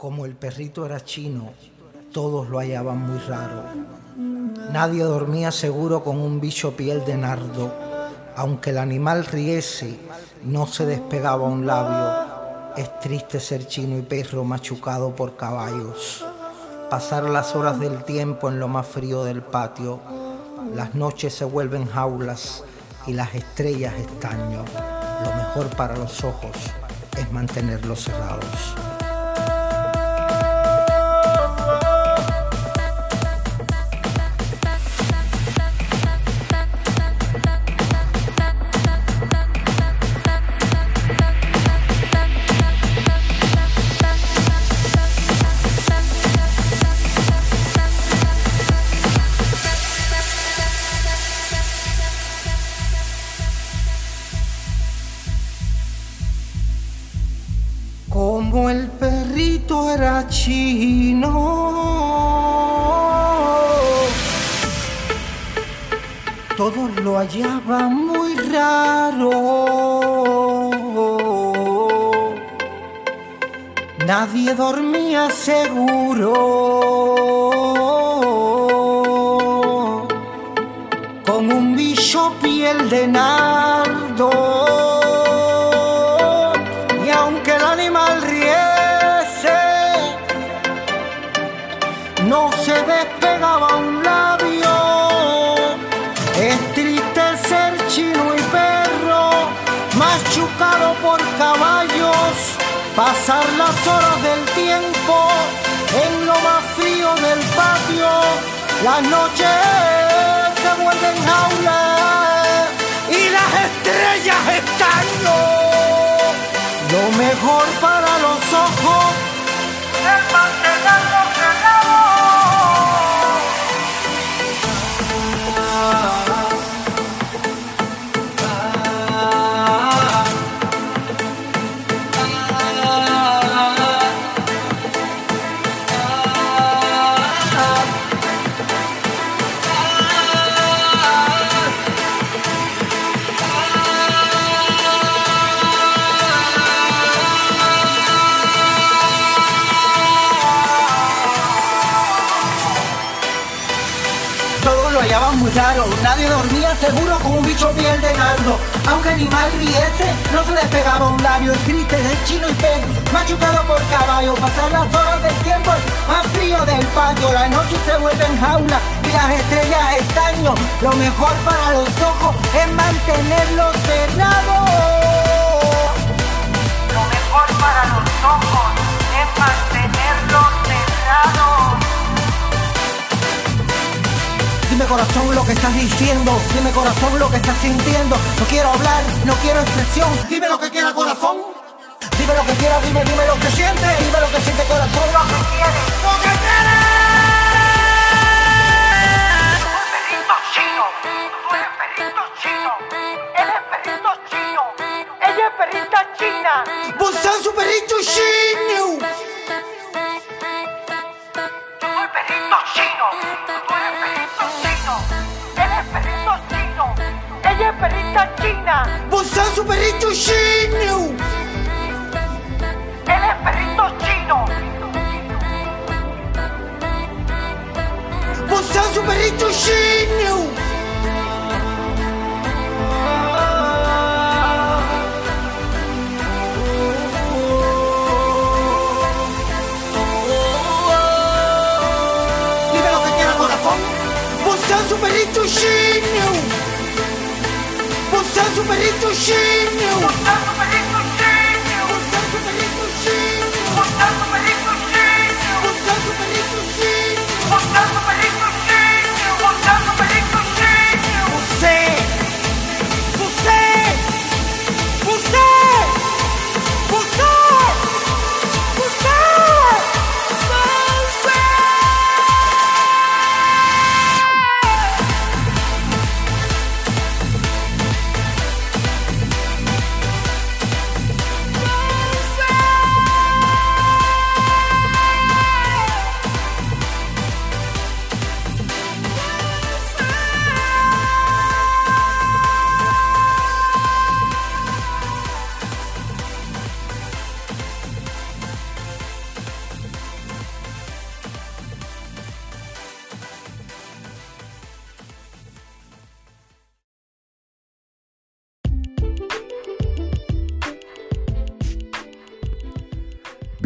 Como el perrito era chino, todos lo hallaban muy raro. Nadie dormía seguro con un bicho piel de nardo. Aunque el animal riese, no se despegaba un labio. Es triste ser chino y perro machucado por caballos. Pasar las horas del tiempo en lo más frío del patio. Las noches se vuelven jaulas y las estrellas estaño. Lo mejor para los ojos es mantenerlos cerrados. Despegaba un labio. Es triste ser chino y perro, machucado por caballos, pasar las horas del tiempo en lo más frío del patio. Las noches se vuelven jaulas y las estrellas están lo mejor para los ojos es mantenerlos nadie dormía seguro con un bicho piel de nardo. Aunque animal riese, no se despegaba un labio. El triste de chino y pez, machucado por caballo. Pasar las horas del tiempo más frío del patio. La noche se vuelve en jaula y las estrellas estaño. Lo mejor para los ojos es mantenerlos cerrados. Corazón lo que estás diciendo, dime corazón lo que estás sintiendo. No quiero hablar, no quiero expresión. Dime lo que quiera corazón. Dime lo que quiera, dime, dime lo que siente. Dime lo que siente corazón. Lo que quiere, lo que quiere. perrita china. Busan su perrito chino. Yo soy perrito chino, ella es perrita china. Busan su perrito chino. Él es perrito chino, Busan su perrito chino. Dime lo que quiera corazón. Busan su perrito chino. Busan su perrito chino.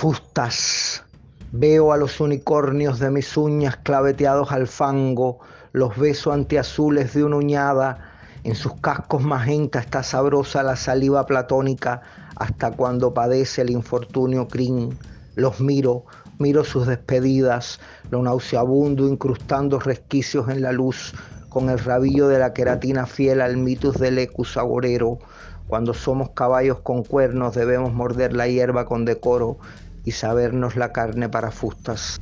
Fustas. Veo a los unicornios de mis uñas claveteados al fango, los beso antiazules de una uñada. En sus cascos magenta está sabrosa la saliva platónica hasta cuando padece el infortunio crin. Los miro, miro sus despedidas, lo nauseabundo incrustando resquicios en la luz, con el rabillo de la queratina fiel al mitus del ecus agorero. Cuando somos caballos con cuernos debemos morder la hierba con decoro y sabernos la carne para fustas.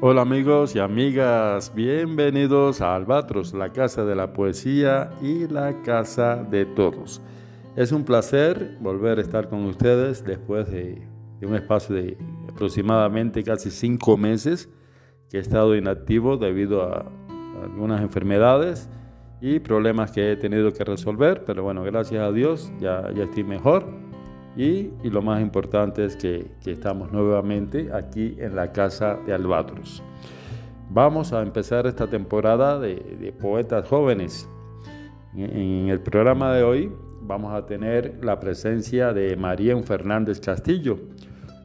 Hola amigos y amigas, bienvenidos a Albatros, la casa de la poesía y la casa de todos. Es un placer volver a estar con ustedes después de, de un espacio de aproximadamente casi cinco meses que he estado inactivo debido a algunas enfermedades y problemas que he tenido que resolver, pero bueno, gracias a Dios ya, ya estoy mejor y, y lo más importante es que, que, estamos nuevamente aquí en la casa de Albatros. Vamos a empezar esta temporada de, de poetas jóvenes. En, en el programa de hoy vamos a tener la presencia de María Fernández Castillo.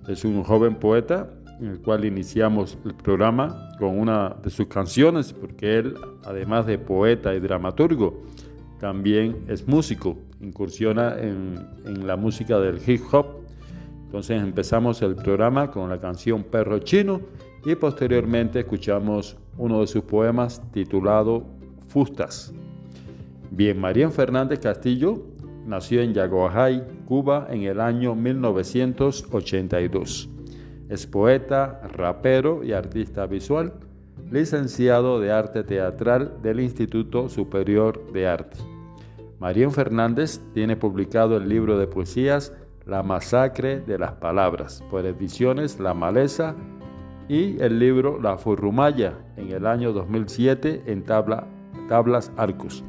Es un joven poeta en el cual iniciamos el programa con una de sus canciones, porque él, además de poeta y dramaturgo, también es músico, incursiona en, la música del hip hop. Entonces empezamos el programa con la canción Perro Chino y posteriormente escuchamos uno de sus poemas titulado Fustas. Bien, María Fernández Castillo nació en Yaguajay, Cuba, en el año 1982. Es poeta, rapero y artista visual, licenciado de arte teatral del Instituto Superior de Arte. María Fernández tiene publicado el libro de poesías La masacre de las palabras por ediciones La Maleza y el libro La Furrumaya en el año 2007 en tabla, Tablas Arcus.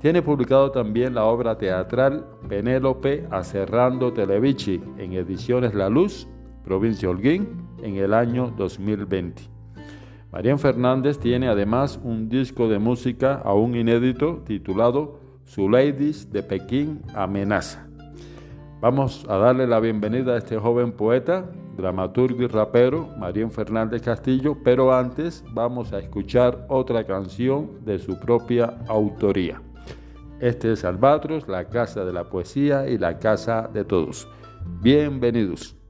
Tiene publicado también la obra teatral Penélope Acerrando Televici en ediciones La Luz provincia Holguín, en el año 2020. María Fernández tiene además un disco de música aún inédito titulado Su Ladies de Pekín Amenaza. Vamos a darle la bienvenida a este joven poeta, dramaturgo y rapero, María Fernández Castillo, pero antes vamos a escuchar otra canción de su propia autoría. Este es Albatros, la casa de la poesía y la casa de todos. Bienvenidos.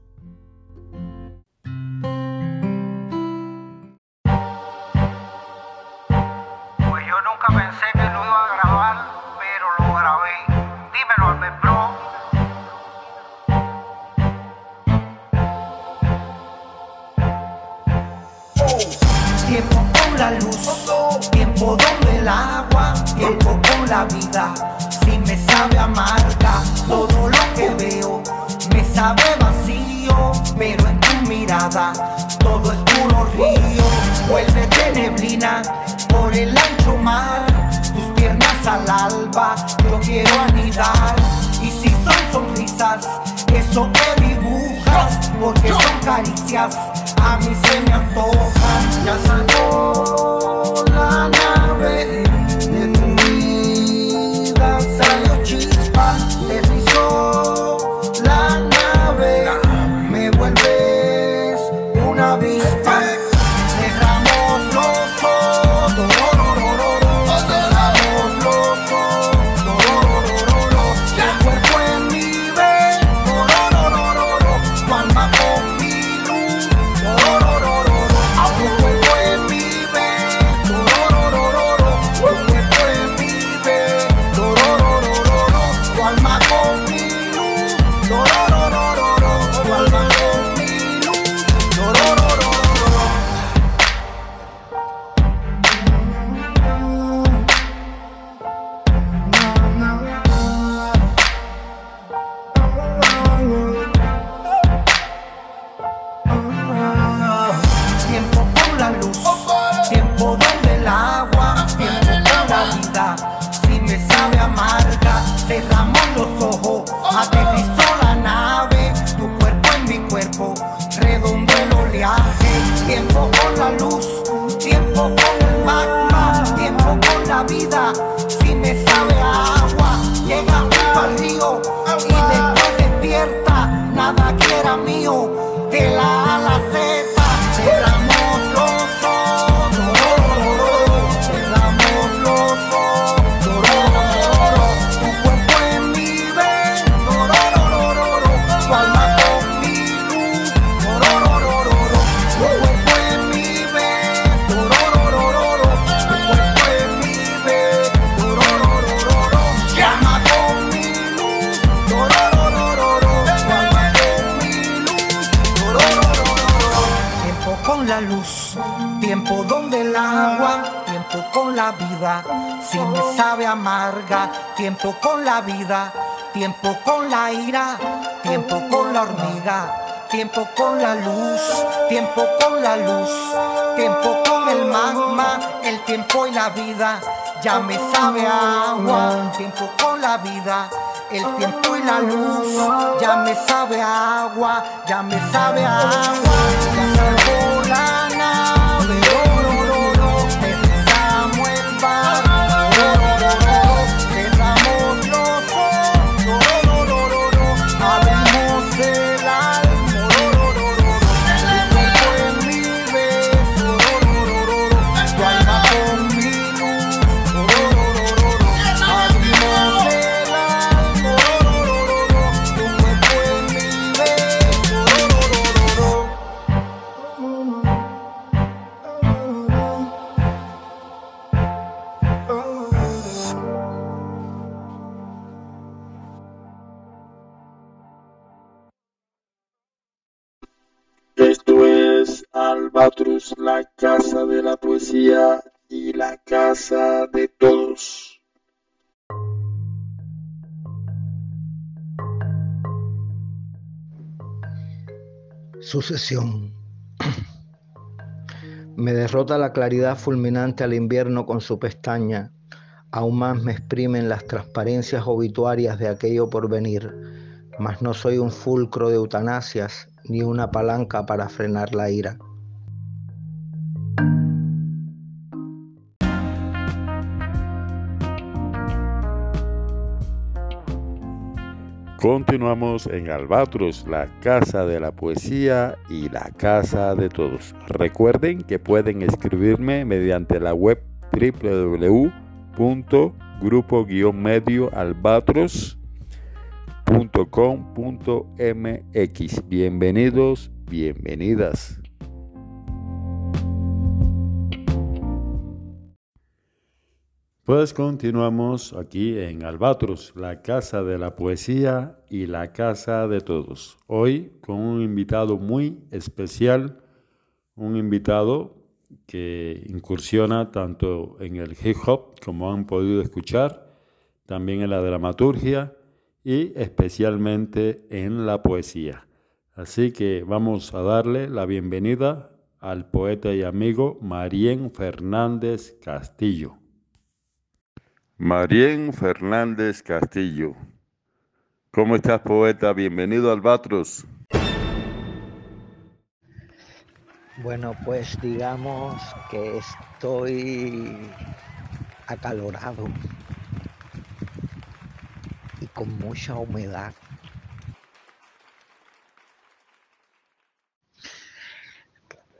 Vida. Si me sabe amarga todo lo que veo me sabe vacío pero en tu mirada todo es puro río. Vuelve neblina por el ancho mar tus piernas al alba yo quiero anidar. Y si son sonrisas eso que dibujas porque son caricias a mí se me antojan. Ya salió con la luz, tiempo con el magma, el tiempo y la vida. Ya me sabe agua, tiempo con la vida, el tiempo y la luz. Ya me sabe agua, ya me sabe agua. Ya nave, Sucesión. Me derrota la claridad fulminante al invierno con su pestaña. Aún más me exprimen las transparencias obituarias de aquello por venir. Mas no soy un fulcro de eutanasias ni una palanca para frenar la ira. Continuamos en Albatros, la casa de la poesía y la casa de todos. Recuerden que pueden escribirme mediante la web www.grupo-medioalbatros.com.mx. Bienvenidos, bienvenidas. Pues continuamos aquí en Albatros, la casa de la poesía y la casa de todos. Hoy con un invitado muy especial, un invitado que incursiona tanto en el hip hop, como han podido escuchar, también en la dramaturgia y especialmente en la poesía. Así que vamos a darle la bienvenida al poeta y amigo Marien Fernández Castillo. Marien Fernández Castillo. ¿Cómo estás, poeta? Bienvenido al Albatros. Bueno, pues digamos que estoy acalorado y con mucha humedad.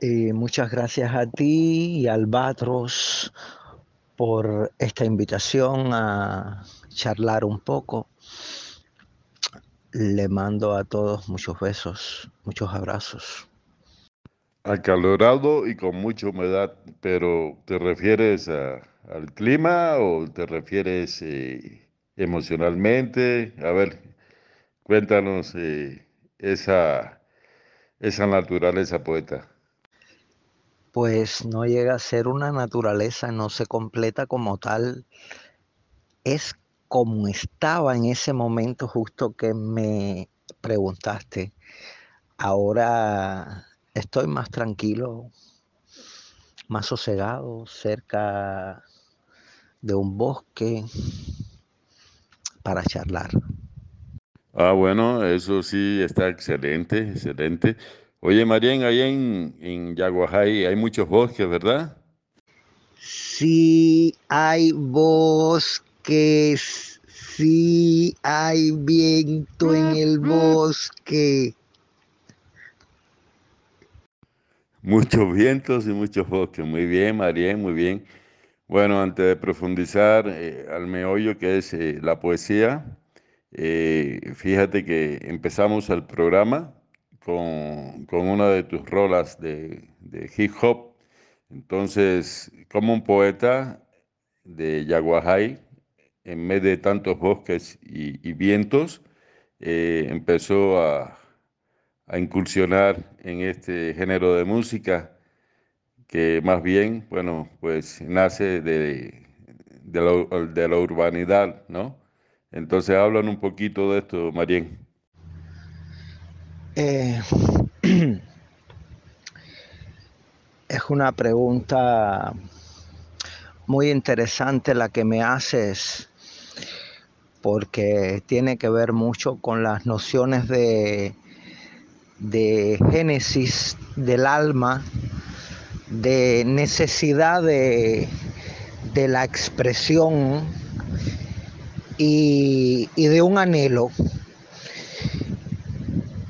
Y muchas gracias a ti y a Albatros por esta invitación a charlar un poco. Le mando a todos muchos besos, muchos abrazos. Acalorado y con mucha humedad, pero ¿te refieres al clima o te refieres eh, emocionalmente? A ver, cuéntanos eh, esa, esa naturaleza, poeta. Pues no llega a ser una naturaleza, no se completa como tal. Es como estaba en ese momento justo que me preguntaste. Ahora estoy más tranquilo, más sosegado, cerca de un bosque para charlar. Ah, bueno, eso sí está excelente, excelente. Oye, Marien, ahí en, en Yaguajay hay muchos bosques, ¿verdad? Sí, hay bosques, sí, hay viento en el bosque. Muchos vientos y muchos bosques. Muy bien, Marien, muy bien. Bueno, antes de profundizar eh, al meollo que es eh, la poesía, eh, fíjate que empezamos el programa con, con una de tus rolas de, de hip hop. Entonces, como un poeta de Yaguajay, en medio de tantos bosques y, vientos, eh, empezó a, a incursionar en este género de música que más bien, bueno, pues nace de, de, la, urbanidad, ¿no? Entonces, hablan un poquito de esto, Marien. Eh, es una pregunta muy interesante la que me haces porque tiene que ver mucho con las nociones de, de génesis del alma, de necesidad de, de la expresión y, y de un anhelo.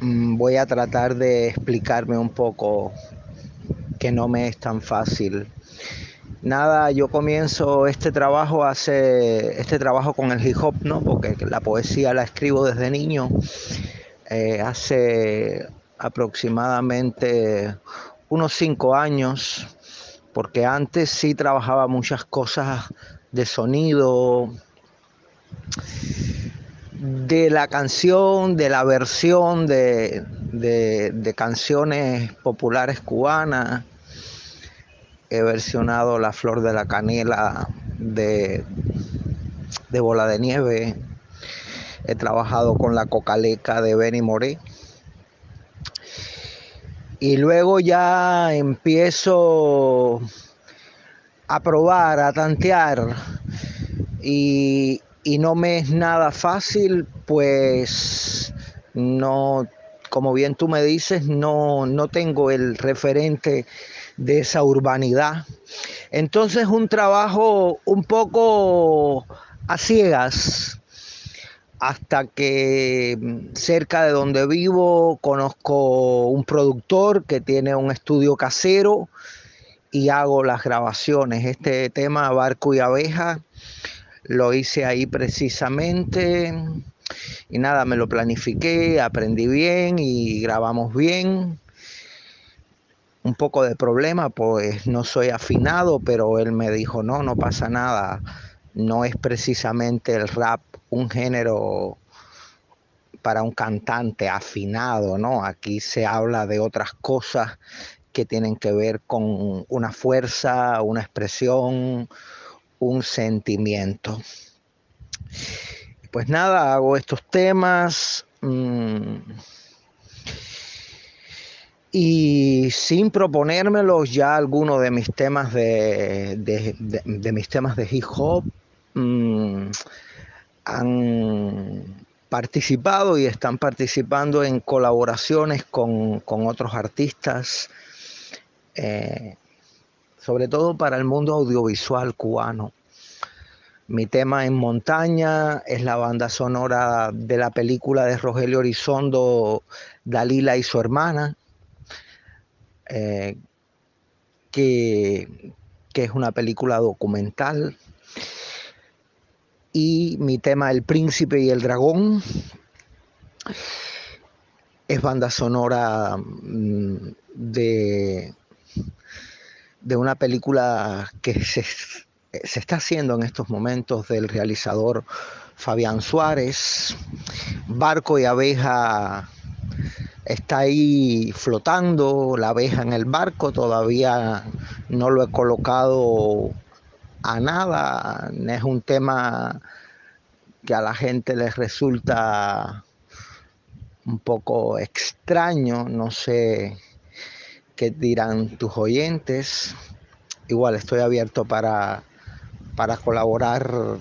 Mm, Voy a tratar de explicarme un poco que no me es tan fácil. Nada, yo comienzo este trabajo hace este trabajo con el hip hop, ¿no? Porque la poesía la escribo desde niño. Eh, hace aproximadamente unos cinco años, porque antes sí trabajaba muchas cosas de sonido, de la canción, de la versión de, de, canciones populares cubanas. He versionado La Flor de la Canela de, de Bola de Nieve. He trabajado con la Cocaleca de Benny Moré. Y luego ya empiezo a probar, a tantear. Y, y no me es nada fácil, pues no, como bien tú me dices, no, no tengo el referente de esa urbanidad. Entonces un trabajo un poco a ciegas, hasta que cerca de donde vivo conozco un productor que tiene un estudio casero y hago las grabaciones. Este tema, Barco y Abeja, lo hice ahí precisamente y nada, me lo planifiqué, aprendí bien y grabamos bien. Un poco de problema, pues no soy afinado, pero él me dijo, no, no pasa nada, no es precisamente el rap un género para un cantante afinado, ¿no? Aquí se habla de otras cosas que tienen que ver con una fuerza, una expresión, un sentimiento. Pues nada, hago estos temas mmm, y sin proponérmelos ya algunos de mis temas de, de, de, mis temas de hip hop mmm, han participado y están participando en colaboraciones con, con otros artistas. Eh, sobre todo para el mundo audiovisual cubano. Mi tema en montaña es la banda sonora de la película de Rogelio Horizondo, Dalila y su hermana, eh, que, que es una película documental. Y mi tema El Príncipe y el Dragón es banda sonora mm, de de una película que se, se, está haciendo en estos momentos del realizador Fabián Suárez. Barco y abeja está ahí flotando, la abeja en el barco, todavía no lo he colocado a nada, es un tema que a la gente les resulta un poco extraño, no sé qué dirán tus oyentes. Igual estoy abierto para, para colaborar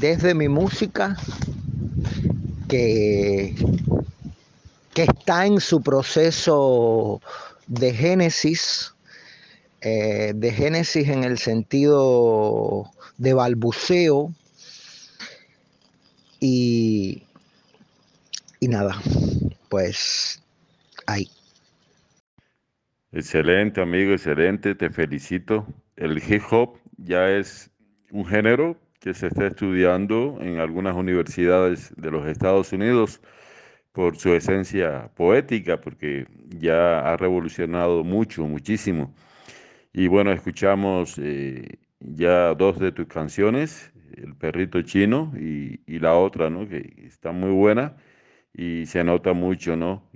desde mi música, que que está en su proceso de génesis, eh, de génesis en el sentido de balbuceo y, y nada, pues ahí. Excelente, amigo, excelente, te felicito. El hip hop ya es un género que se está estudiando en algunas universidades de los Estados Unidos por su esencia poética, porque ya ha revolucionado mucho, muchísimo. Y bueno, escuchamos eh, ya dos de tus canciones, El perrito chino y, y, la otra, ¿no? Que está muy buena y se nota mucho, ¿no?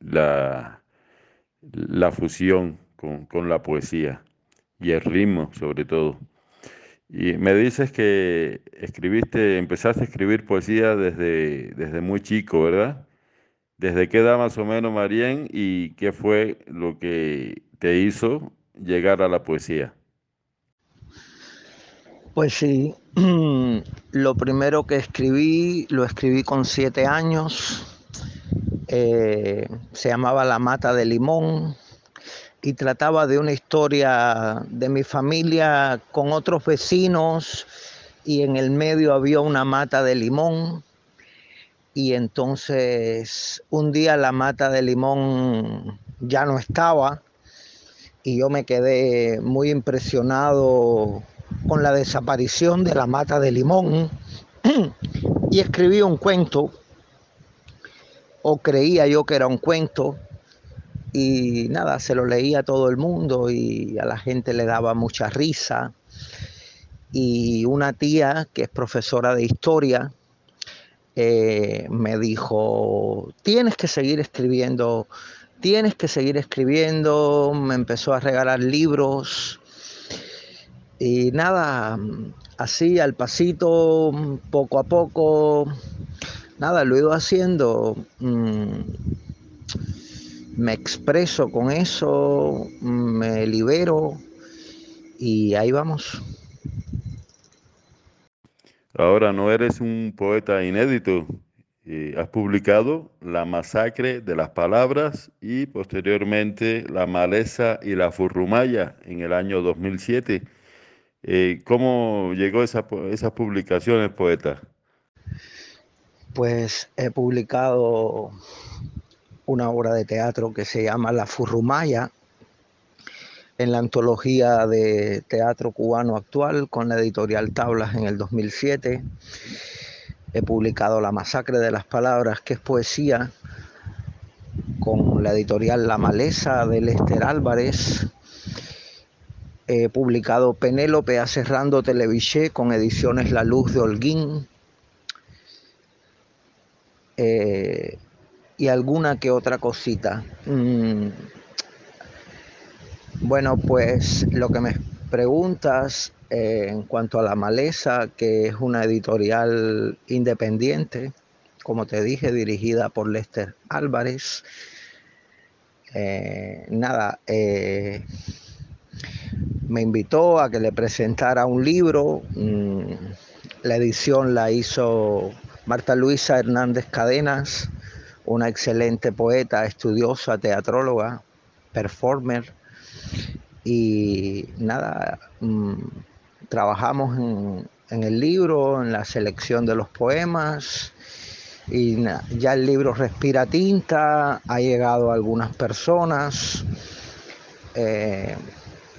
La, la fusión con, con la poesía y el ritmo, sobre todo. Y me dices que escribiste, empezaste a escribir poesía desde, desde muy chico, ¿verdad? ¿Desde qué edad más o menos, Marien? ¿Y qué fue lo que te hizo llegar a la poesía? Pues sí, lo primero que escribí, lo escribí con siete años. Eh, se llamaba La Mata de Limón y trataba de una historia de mi familia con otros vecinos y en el medio había una mata de limón. Y entonces un día la mata de limón ya no estaba y yo me quedé muy impresionado con la desaparición de la mata de limón. Y escribí un cuento o creía yo que era un cuento y nada, se lo leía a todo el mundo y a la gente le daba mucha risa. Y una tía que es profesora de historia eh, me dijo, tienes que seguir escribiendo, tienes que seguir escribiendo, me empezó a regalar libros y nada, así al pasito, poco a poco, nada, lo he ido haciendo. Mmm, me expreso con eso, me libero y ahí vamos. Ahora no eres un poeta inédito. Has publicado La masacre de las palabras y posteriormente La maleza y la furrumaya en el año 2007. Eh, ¿Cómo llegó esa, esas publicaciones, poeta? Pues he publicado una obra de teatro que se llama La Furrumaya, en la antología de teatro cubano actual con la editorial Tablas en el 2007. He publicado La Masacre de las Palabras, que es poesía, con la editorial La Maleza de Lester Álvarez. He publicado Penélope a Cerrando Televiché con ediciones La Luz de Holguín. Eh, y alguna que otra cosita. Mm. Bueno, pues lo que me preguntas eh, en cuanto a La Maleza, que es una editorial independiente, como te dije, dirigida por Lester Álvarez. Eh, nada, me invitó a que le presentara un libro. Mm, la edición la hizo Marta Luisa Hernández Cadenas una excelente poeta, estudiosa, teatróloga, performer. Y nada, mm, trabajamos en, el libro, en la selección de los poemas. Y ya el libro respira tinta, ha llegado a algunas personas. Eh,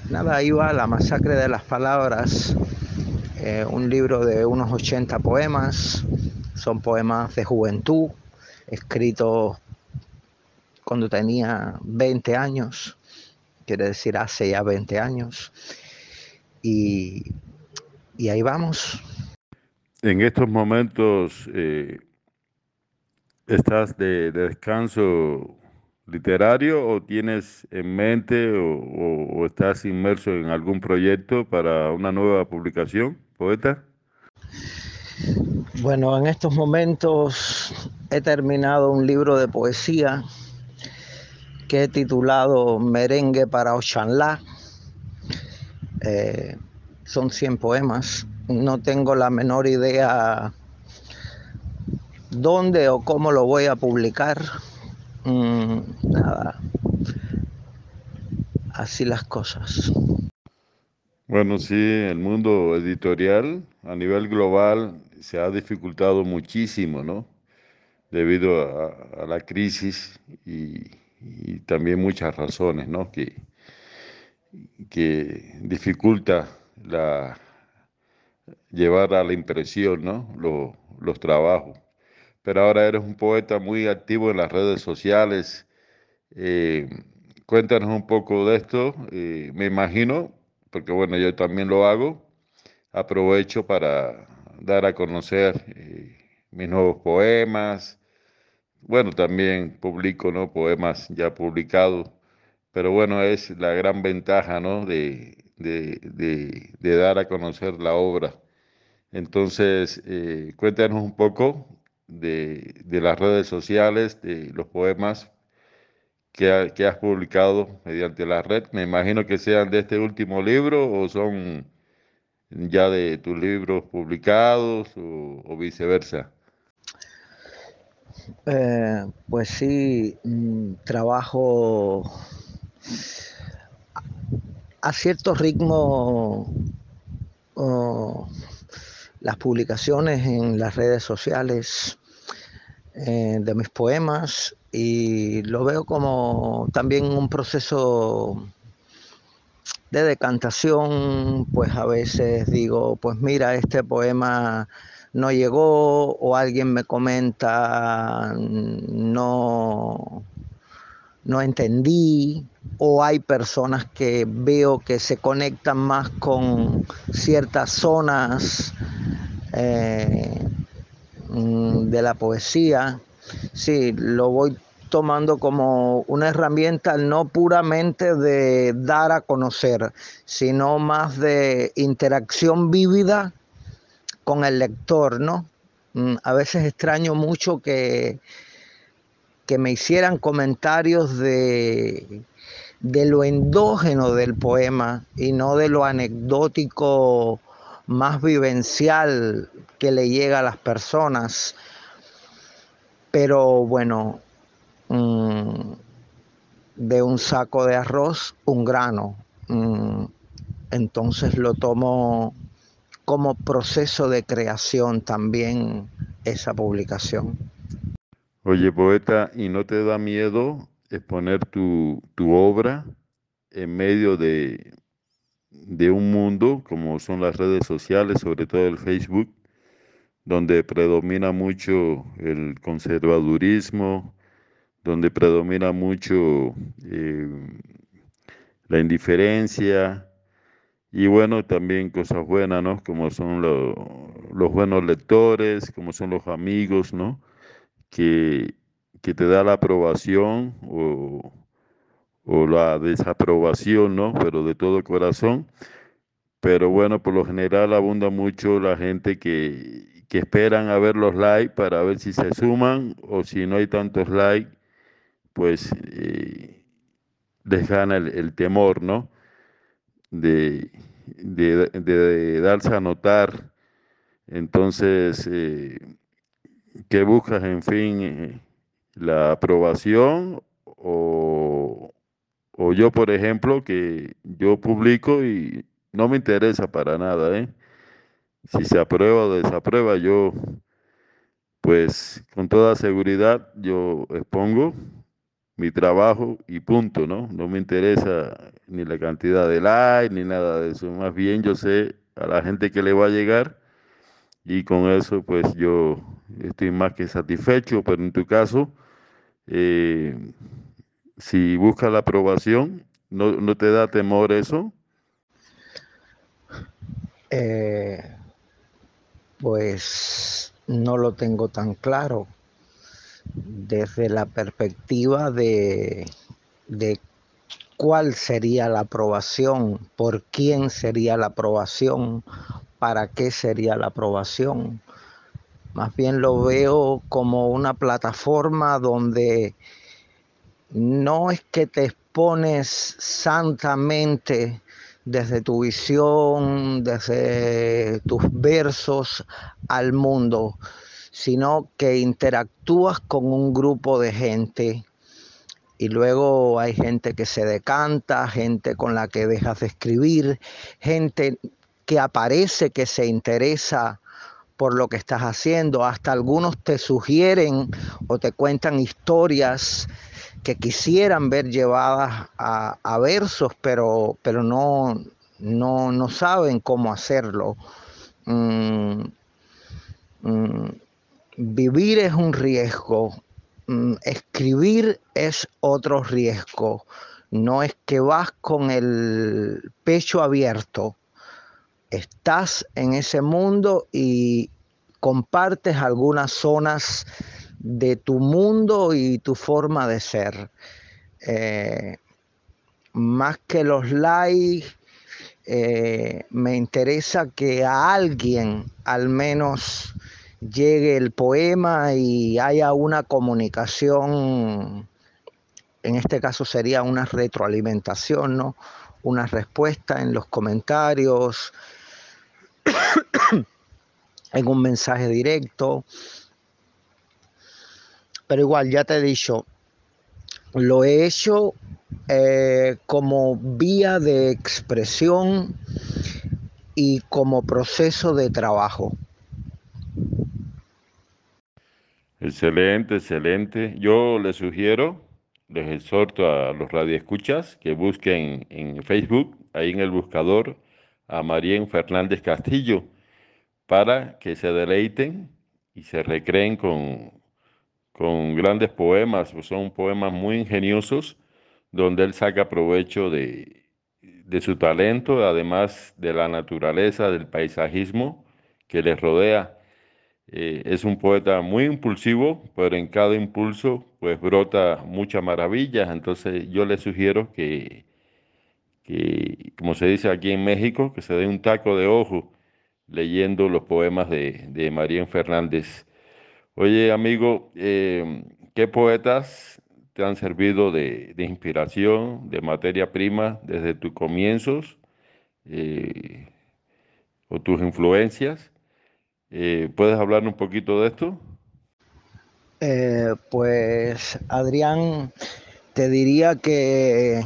nada, ahí va La Masacre de las Palabras, eh, un libro de unos 80 poemas, son poemas de juventud, escrito cuando tenía 20 años, quiere decir hace ya 20 años, y, ahí vamos. En estos momentos eh, estás de, descanso literario o tienes en mente o estás inmerso en algún proyecto para una nueva publicación, poeta? Bueno, en estos momentos he terminado un libro de poesía que he titulado Merengue para Ochanlá. Eh, son 100 poemas. No tengo la menor idea dónde o cómo lo voy a publicar, mm, nada, así las cosas. Bueno, sí, el mundo editorial a nivel global se ha dificultado muchísimo, ¿no? Debido a, la crisis y, también muchas razones, ¿no? Que, dificulta la, llevar a la impresión, ¿no? los trabajos. Pero ahora eres un poeta muy activo en las redes sociales. Eh, cuéntanos un poco de esto. Eh, me imagino, porque bueno, yo también lo hago, aprovecho para dar a conocer eh, mis nuevos poemas. Bueno, también publico ¿no? poemas ya publicados, pero bueno, es la gran ventaja ¿no? de, de, dar a conocer la obra. Entonces, eh, cuéntanos un poco de, las redes sociales, de los poemas que, que, has publicado mediante la red. Me imagino que sean de este último libro o son ya de tus libros publicados o, viceversa. Eh, pues sí, mm, trabajo a cierto ritmo las publicaciones en las redes sociales eh, de mis poemas y lo veo como también un proceso de decantación, pues a veces digo, pues mira, este poema no llegó o alguien me comenta, no, no entendí, o hay personas que veo que se conectan más con ciertas zonas eh, mm, de la poesía. Sí, lo voy tomando como una herramienta no puramente de dar a conocer, sino más de interacción vívida con el lector, ¿no? Mm, a veces extraño mucho que, que me hicieran comentarios de, de lo endógeno del poema y no de lo anecdótico más vivencial que le llega a las personas. Pero bueno, mm, de un saco de arroz, un grano. Mm, entonces lo tomo como proceso de creación también esa publicación. Oye, poeta, ¿y no te da miedo exponer tu, tu obra en medio de, de un mundo como son las redes sociales, sobre todo el Facebook, donde predomina mucho el conservadurismo, donde predomina mucho eh, la indiferencia y bueno, también cosas buenas, ¿no? Como son los buenos lectores, como son los amigos, ¿no? que, te da la aprobación o, la desaprobación, ¿no? Pero de todo corazón. Pero bueno, por lo general abunda mucho la gente que, esperan a ver los likes para ver si se suman o si no hay tantos likes, pues eh, les gana el, temor, ¿no? De, de, darse a notar. Entonces, eh, que buscas, en fin, eh, la aprobación o, yo, por ejemplo, que yo publico y no me interesa para nada, ¿eh? Si se aprueba o desaprueba, yo, pues con toda seguridad, yo expongo mi trabajo y punto, ¿no? No me interesa ni la cantidad de likes ni nada de eso. Más bien yo sé a la gente que le va a llegar y con eso pues yo estoy más que satisfecho, pero en tu caso, eh, si buscas la aprobación, ¿no, te da temor eso? Eh, pues no lo tengo tan claro desde la perspectiva de, de cuál sería la aprobación, por quién sería la aprobación, para qué sería la aprobación. Más bien lo veo como una plataforma donde no es que te expones santamente desde tu visión, desde tus versos al mundo, sino que interactúas con un grupo de gente y luego hay gente que se decanta, gente con la que dejas de escribir, gente que aparece que se interesa por lo que estás haciendo, hasta algunos te sugieren o te cuentan historias que quisieran ver llevadas a, versos, pero, pero no, no, no saben cómo hacerlo. Mm, mm, vivir es un riesgo, mm, escribir es otro riesgo. No es que vas con el pecho abierto, estás en ese mundo y compartes algunas zonas de tu mundo y tu forma de ser. Eh, más que los likes, eh, me interesa que a alguien al menos llegue el poema y haya una comunicación, en este caso sería una retroalimentación, ¿no? Una respuesta en los comentarios, en un mensaje directo. Pero igual, ya te he dicho, lo he hecho eh, como vía de expresión y como proceso de trabajo. Excelente, excelente. Yo les sugiero, les exhorto a los radioescuchas que busquen en Facebook, ahí en el buscador, a María Fernández Castillo para que se deleiten y se recreen con, con grandes poemas, son poemas muy ingeniosos donde él saca provecho de, de su talento, además de la naturaleza, del paisajismo que les rodea. Eh, es un poeta muy impulsivo, pero en cada impulso pues brota muchas maravillas. Entonces yo le sugiero que, como se dice aquí en México, que se dé un taco de ojo leyendo los poemas de, de María Fernández. Oye, amigo, em, ¿qué poetas te han servido de, inspiración, de materia prima desde tus comienzos eh, o tus influencias? Eh, ¿Puedes hablar un poquito de esto? Eh, pues, Adrián, te diría que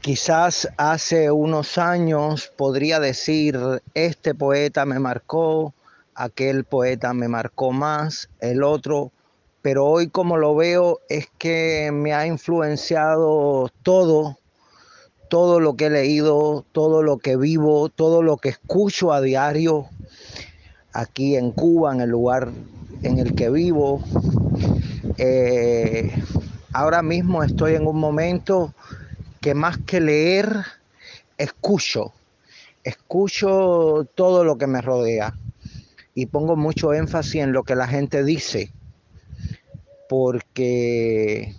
Quizás hace unos años podría decir, este poeta me marcó, aquel poeta me marcó más, el otro, pero hoy como lo veo es que me ha influenciado todo, todo lo que he leído, todo lo que vivo, todo lo que escucho a diario aquí en Cuba, en el lugar en el que vivo. Eh, ahora mismo estoy en un momento que más que leer, escucho, escucho todo lo que me rodea y pongo mucho énfasis en lo que la gente dice, porque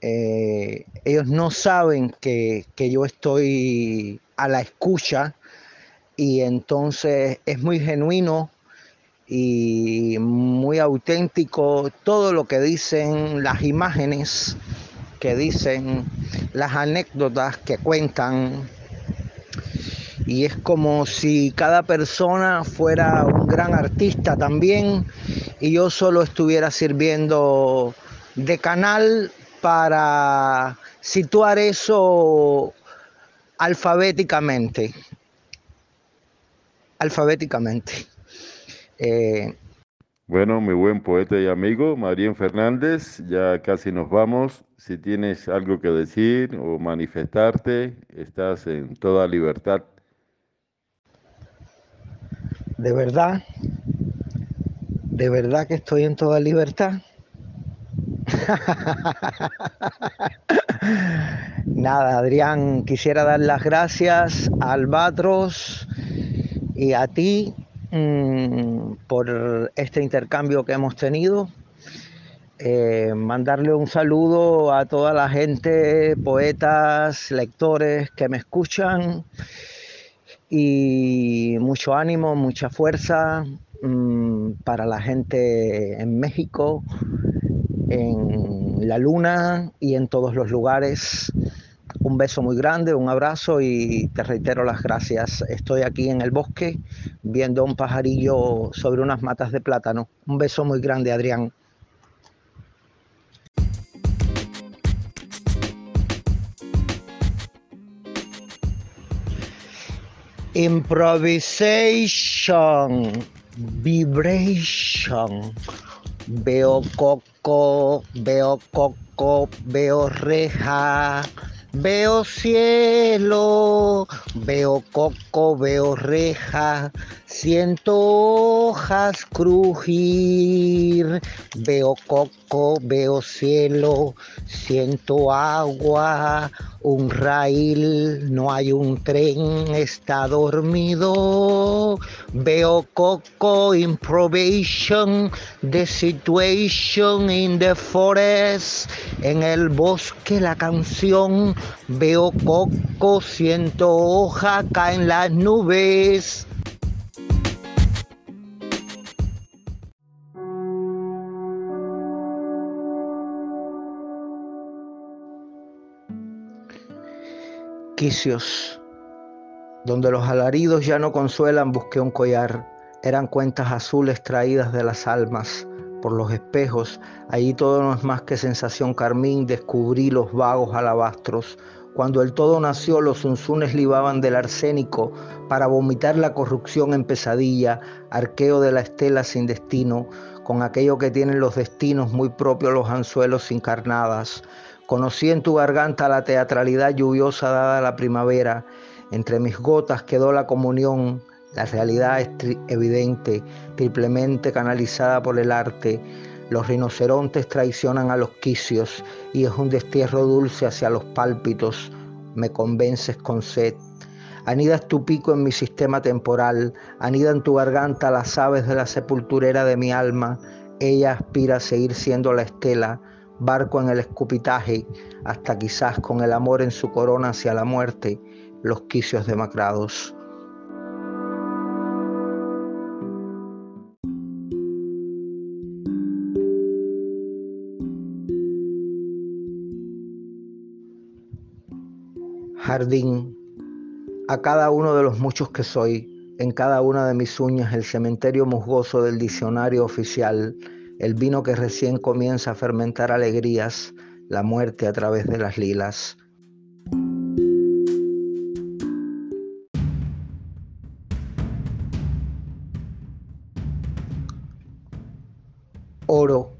eh, ellos no saben que, que yo estoy a la escucha y entonces es muy genuino y muy auténtico todo lo que dicen las imágenes que dicen, las anécdotas que cuentan. Y es como si cada persona fuera un gran artista también y yo solo estuviera sirviendo de canal para situar eso alfabéticamente. Alfabéticamente. Eh, bueno, mi buen poeta y amigo, María Fernández, ya casi nos vamos. Si tienes algo que decir o manifestarte, estás en toda libertad. De verdad, de verdad que estoy en toda libertad. Nada, Adrián, quisiera dar las gracias a Albatros y a ti Mm, por este intercambio que hemos tenido. Eh, mandarle un saludo a toda la gente, poetas, lectores que me escuchan y mucho ánimo, mucha fuerza mm, para la gente en México, en la luna y en todos los lugares un beso muy grande, un abrazo y te reitero las gracias. Estoy aquí en el bosque viendo un pajarillo sobre unas matas de plátano. Un beso muy grande, Adrián. Improvisation, vibration. Veo coco, veo coco, veo reja veo cielo, veo coco, veo reja, siento hojas crujir, veo coco, veo cielo, siento agua, un rail, no hay un tren, está dormido. Veo Coco improvisation, the situation in the forest, en el bosque la canción. Veo Coco, siento hoja, caen las nubes. Quicios, donde los alaridos ya no consuelan, busqué un collar. Eran cuentas azules traídas de las almas por los espejos. Allí todo no es más que sensación carmín. Descubrí los vagos alabastros. Cuando el todo nació, los unzunes libaban del arsénico para vomitar la corrupción en pesadilla, arqueo de la estela sin destino, con aquello que tienen los destinos muy propios los anzuelos encarnadas. Conocí en tu garganta la teatralidad lluviosa dada a la primavera. Entre mis gotas quedó la comunión. La realidad es evidente, triplemente canalizada por el arte. Los rinocerontes traicionan a los quicios y es un destierro dulce hacia los pálpitos. Me convences con sed. Anidas tu pico en mi sistema temporal, anida en tu garganta las aves de la sepulturera de mi alma. Ella aspira a seguir siendo la estela barco en el escupitaje, hasta quizás con el amor en su corona hacia la muerte, los quicios demacrados. Jardín, a cada uno de los muchos que soy, en cada una de mis uñas el cementerio musgoso del diccionario oficial, el vino que recién comienza a fermentar alegrías, la muerte a través de las lilas. Oro,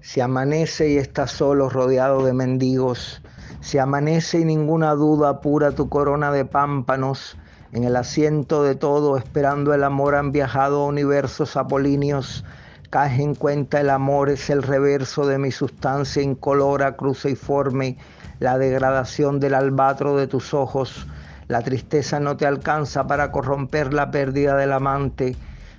si amanece y estás solo rodeado de mendigos, si amanece y ninguna duda apura tu corona de pámpanos, en el asiento de todo esperando el amor han viajado universos apolíneos, Caje en cuenta el amor es el reverso de mi sustancia incolora, cruciforme, la degradación del albatro de tus ojos. La tristeza no te alcanza para corromper la pérdida del amante.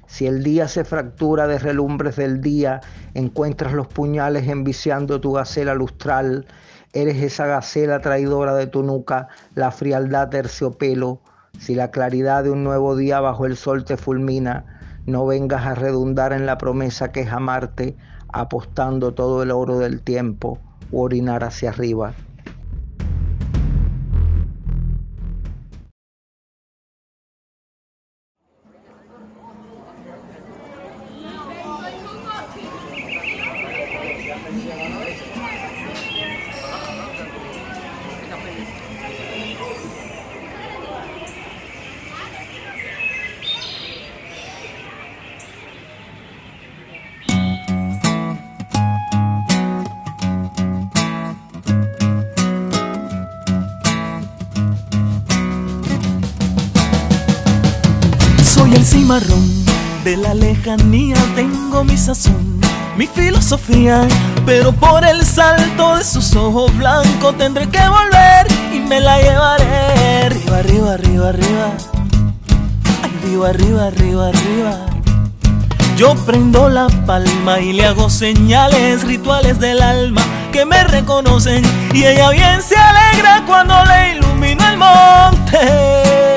Si el día se fractura de relumbres del día, encuentras los puñales enviciando tu gacela lustral. Eres esa gacela traidora de tu nuca, la frialdad terciopelo. Si la claridad de un nuevo día bajo el sol te fulmina, no vengas a redundar en la promesa que es amarte, apostando todo el oro del tiempo o orinar hacia arriba. El cimarrón de la lejanía tengo mi sazón, mi filosofía, pero por el salto de sus ojos blancos tendré que volver y me la llevaré arriba, arriba, arriba, arriba, arriba, arriba, arriba, arriba. Yo prendo la palma y le hago señales, rituales del alma que me reconocen y ella bien se alegra cuando le ilumino el monte.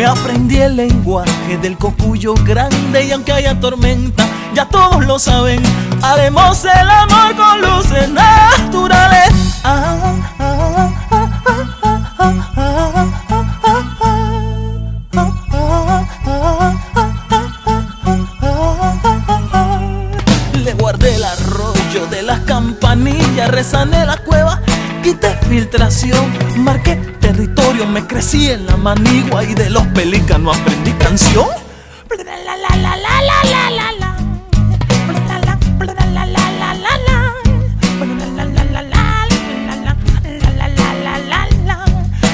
Me aprendí el lenguaje del cocuyo grande y aunque haya tormenta, ya todos lo saben. Haremos el amor con luces naturales. Le guardé el arroyo de las campanillas, rezané la cueva quité filtración, marqué territorio, me crecí en la manigua y de los pelícanos aprendí canción.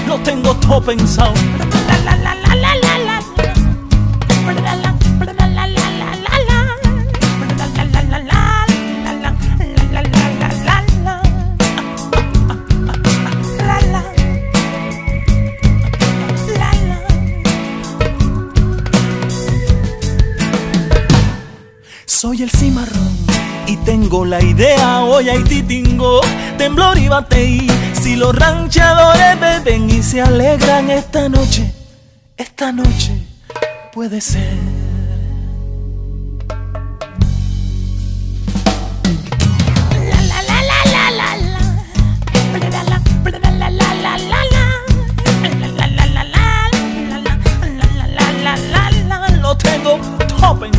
No tengo todo pensado. Soy el cimarrón y tengo la idea, hoy hay titingo, temblor y bateí. Si los ranchadores beben y se alegran esta noche, esta noche puede ser. Lo tengo todo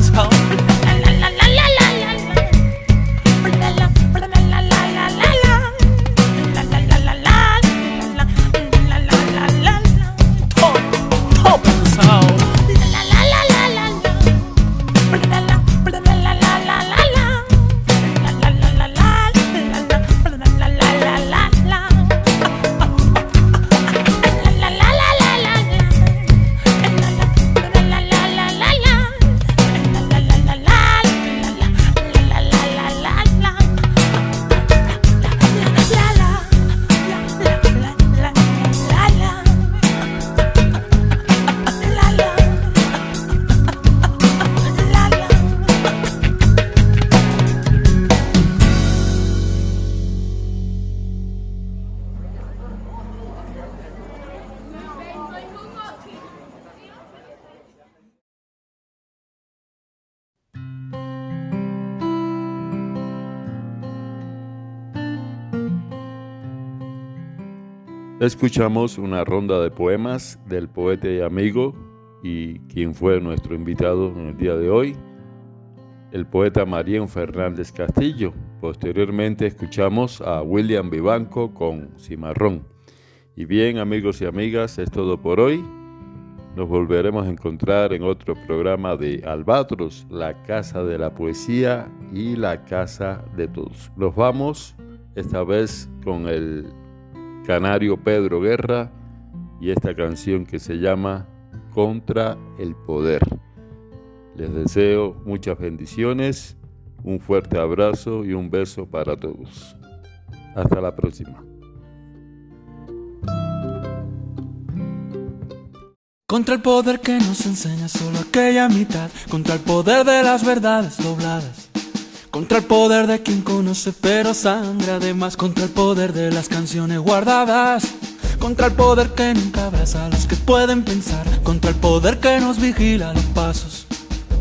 Escuchamos una ronda de poemas del poeta y amigo y quien fue nuestro invitado en el día de hoy, el poeta Mariano Fernández Castillo. Posteriormente escuchamos a William Vivanco con Cimarrón. Y bien amigos y amigas, es todo por hoy. Nos volveremos a encontrar en otro programa de Albatros, la casa de la poesía y la casa de todos. Nos vamos esta vez con el canario Pedro Guerra y esta canción que se llama Contra el Poder. Les deseo muchas bendiciones, un fuerte abrazo y un beso para todos. Hasta la próxima. Contra el poder que nos enseña solo aquella mitad, contra el poder de las verdades dobladas, contra el poder de quien conoce pero sangra además, contra el poder de las canciones guardadas, contra el poder que nunca abraza a los que pueden pensar, contra el poder que nos vigila los pasos.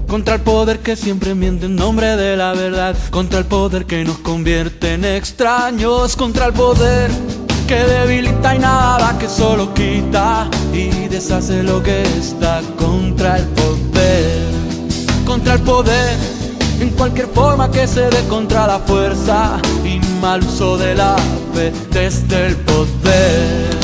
Contra el poder que siempre miente en nombre de la verdad, contra el poder que nos convierte en extraños, contra el poder que debilita y nada que solo quita. Y deshace lo que está contra el poder, contra el poder en cualquier forma que se dé contra la fuerza y mal uso de la fe desde el poder.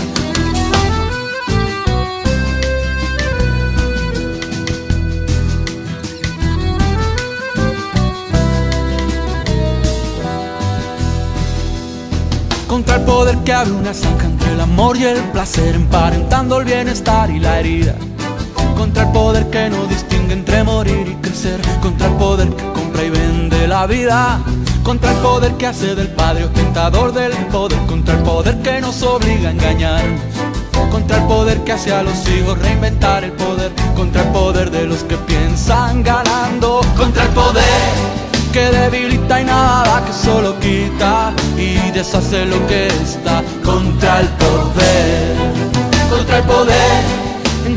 Contra el poder que abre una zanja entre el amor y el placer, emparentando el bienestar y la herida. Contra el poder que no distingue entre morir y crecer. Contra el poder que compra y vende la vida. Contra el poder que hace del padre ostentador del poder. Contra el poder que nos obliga a engañarnos. Contra el poder que hace a los hijos reinventar el poder. Contra el poder de los que piensan ganando. Contra el poder que debilita y nada que solo quita y deshace lo que está contra el poder, contra el poder,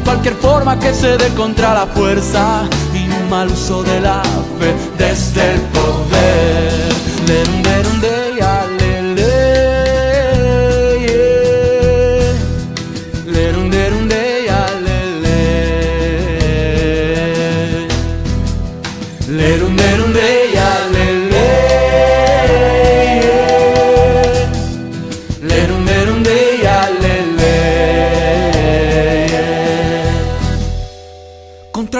cualquier forma que se dé contra la fuerza y mal uso de la fe desde el poder.